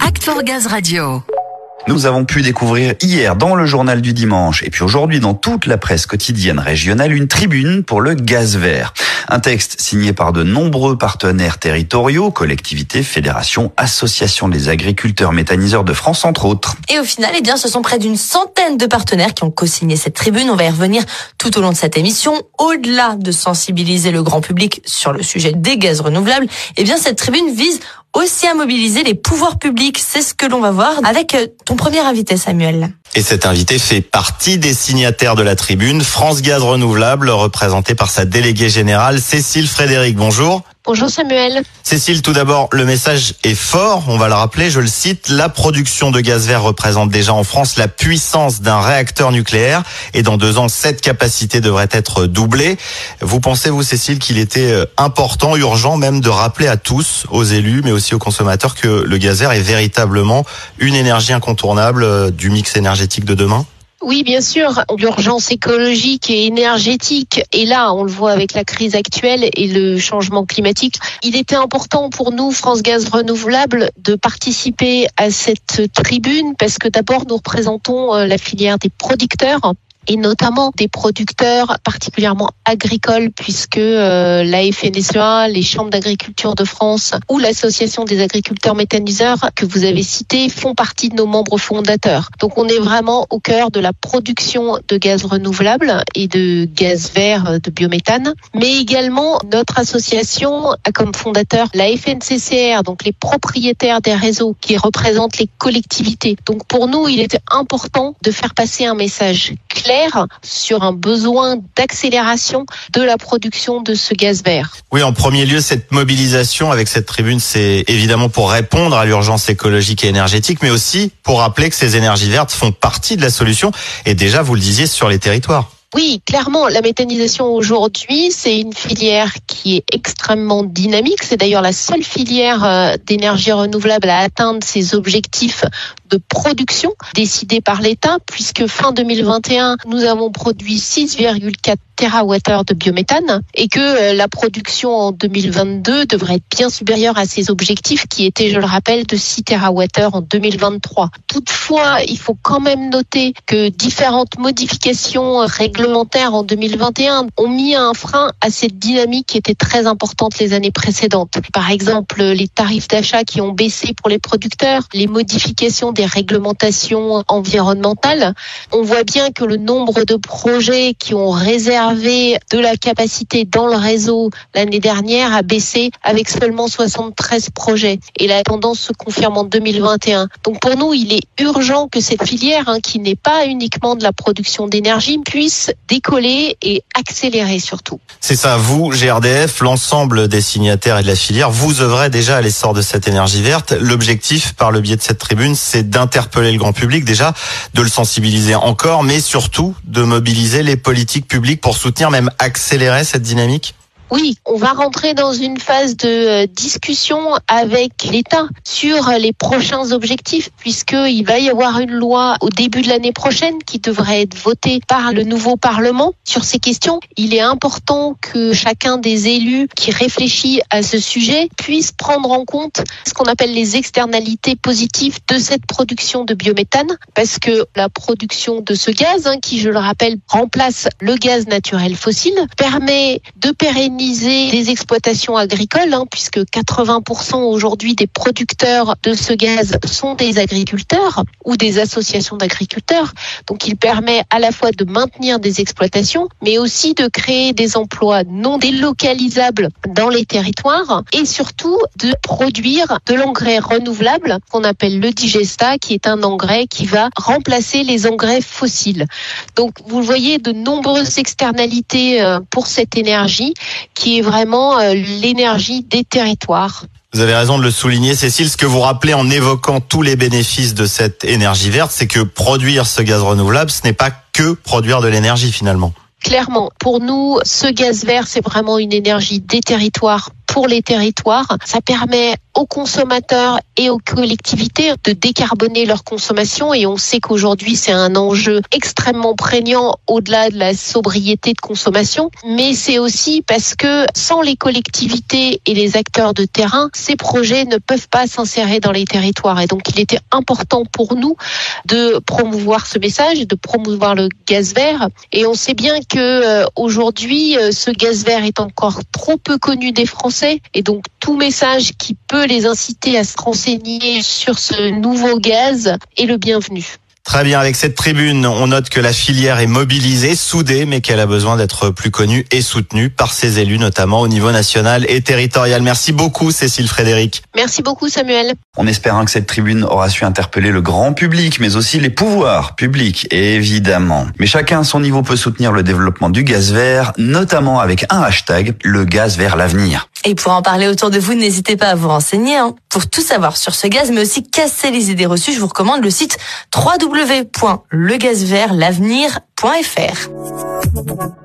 Act for Gaz Radio. Nous avons pu découvrir hier dans le journal du dimanche et puis aujourd'hui dans toute la presse quotidienne régionale une tribune pour le gaz vert. Un texte signé par de nombreux partenaires territoriaux, collectivités, fédérations, associations des agriculteurs méthaniseurs de France entre autres. Et au final, eh bien, ce sont près d'une centaine de partenaires qui ont co-signé cette tribune. On va y revenir tout au long de cette émission. Au-delà de sensibiliser le grand public sur le sujet des gaz renouvelables, eh bien, cette tribune vise aussi à mobiliser les pouvoirs publics. C'est ce que l'on va voir avec euh, ton premier invité, Samuel. Et cet invité fait partie des signataires de la tribune, France Gaz Renouvelable, représenté par sa déléguée générale, Cécile Frédéric. Bonjour. Bonjour Samuel. Cécile, tout d'abord, le message est fort, on va le rappeler, je le cite, la production de gaz vert représente déjà en France la puissance d'un réacteur nucléaire et dans deux ans, cette capacité devrait être doublée. Vous pensez, vous Cécile, qu'il était euh, important, urgent même de rappeler à tous, aux élus, mais aussi aux consommateurs, que le gaz vert est véritablement une énergie incontournable euh, du mix énergétique de demain? Oui, bien sûr, l'urgence écologique et énergétique est là, on le voit avec la crise actuelle et le changement climatique. Il était important pour nous, France Gaz Renouvelable, de participer à cette tribune parce que d'abord nous représentons euh, la filière des producteurs et notamment des producteurs particulièrement agricoles puisque euh, la FNSEA, les chambres d'agriculture de France ou l'association des agriculteurs méthaniseurs que vous avez cité font partie de nos membres fondateurs. Donc on est vraiment au cœur de la production de gaz renouvelable et de gaz vert de biométhane, mais également notre association a comme fondateur la FNCCR, donc les propriétaires des réseaux qui représentent les collectivités. Donc pour nous, il était important de faire passer un message clair sur un besoin d'accélération de la production de ce gaz vert. Oui, en premier lieu, cette mobilisation avec cette tribune, c'est évidemment pour répondre à l'urgence écologique et énergétique, mais aussi pour rappeler que ces énergies vertes font partie de la solution et déjà, vous le disiez, sur les territoires. Oui, clairement, la méthanisation aujourd'hui, c'est une filière qui est extrêmement dynamique. C'est d'ailleurs la seule filière euh, d'énergie renouvelable à atteindre ses objectifs de production décidés par l'État, puisque fin 2021, nous avons produit 6,4 TWh de biométhane et que euh, la production en 2022 devrait être bien supérieure à ces objectifs qui étaient, je le rappelle, de 6 TWh en 2023. Toutefois, il faut quand même noter que différentes modifications réglementaires en 2021 ont mis un frein à cette dynamique qui était très importante les années précédentes. Par exemple, les tarifs d'achat qui ont baissé pour les producteurs, les modifications des réglementations environnementales. On voit bien que le nombre de projets qui ont réservé de la capacité dans le réseau l'année dernière a baissé avec seulement 73 projets. Et la tendance se confirme en 2021. Donc pour nous, il est urgent que cette filière, hein, qui n'est pas uniquement de la production d'énergie, puisse décoller et accélérer surtout. C'est ça, vous, GRDF, l'ensemble des signataires et de la filière, vous œuvrez déjà à l'essor de cette énergie verte. L'objectif, par le biais de cette tribune, c'est d'interpeller le grand public déjà, de le sensibiliser encore, mais surtout de mobiliser les politiques publiques pour soutenir, même accélérer cette dynamique? Oui, on va rentrer dans une phase de euh, discussion avec l'État sur les prochains objectifs, puisqu'il va y avoir une loi au début de l'année prochaine qui devrait être votée par le nouveau Parlement sur ces questions. Il est important que chacun des élus qui réfléchit à ce sujet puisse prendre en compte ce qu'on appelle les externalités positives de cette production de biométhane, parce que la production de ce gaz, hein, qui je le rappelle remplace le gaz naturel fossile, permet de pérenniser des exploitations agricoles, hein, puisque 80% aujourd'hui des producteurs de ce gaz sont des agriculteurs ou des associations d'agriculteurs. Donc il permet à la fois de maintenir des exploitations, mais aussi de créer des emplois non délocalisables dans les territoires et surtout de produire de l'engrais renouvelable qu'on appelle le digesta, qui est un engrais qui va remplacer les engrais fossiles. Donc vous voyez de nombreuses externalités euh, pour cette énergie qui est vraiment euh, l'énergie des territoires. Vous avez raison de le souligner, Cécile. Ce que vous rappelez en évoquant tous les bénéfices de cette énergie verte, c'est que produire ce gaz renouvelable, ce n'est pas que produire de l'énergie finalement. Clairement, pour nous, ce gaz vert, c'est vraiment une énergie des territoires pour les territoires. Ça permet aux consommateurs et aux collectivités de décarboner leur consommation. Et on sait qu'aujourd'hui c'est un enjeu extrêmement prégnant au-delà de la sobriété de consommation. Mais c'est aussi parce que sans les collectivités et les acteurs de terrain ces projets ne peuvent pas s'insérer dans les territoires. Et donc il était important pour nous de promouvoir ce message de promouvoir le gaz vert. Et on sait bien que euh, aujourd'hui euh, ce gaz vert est encore trop peu connu des Français. Et donc tout message qui peut les inciter à se renseigner sur ce nouveau gaz est le bienvenu. Très bien, avec cette tribune, on note que la filière est mobilisée, soudée, mais qu'elle a besoin d'être plus connue et soutenue par ses élus, notamment au niveau national et territorial. Merci beaucoup, Cécile Frédéric. Merci beaucoup, Samuel. On espère hein, que cette tribune aura su interpeller le grand public, mais aussi les pouvoirs publics, évidemment. Mais chacun à son niveau peut soutenir le développement du gaz vert, notamment avec un hashtag, le gaz vers l'avenir. Et pour en parler autour de vous, n'hésitez pas à vous renseigner. Hein. Pour tout savoir sur ce gaz, mais aussi casser les idées reçues, je vous recommande le site www.legazvertlavenir.fr.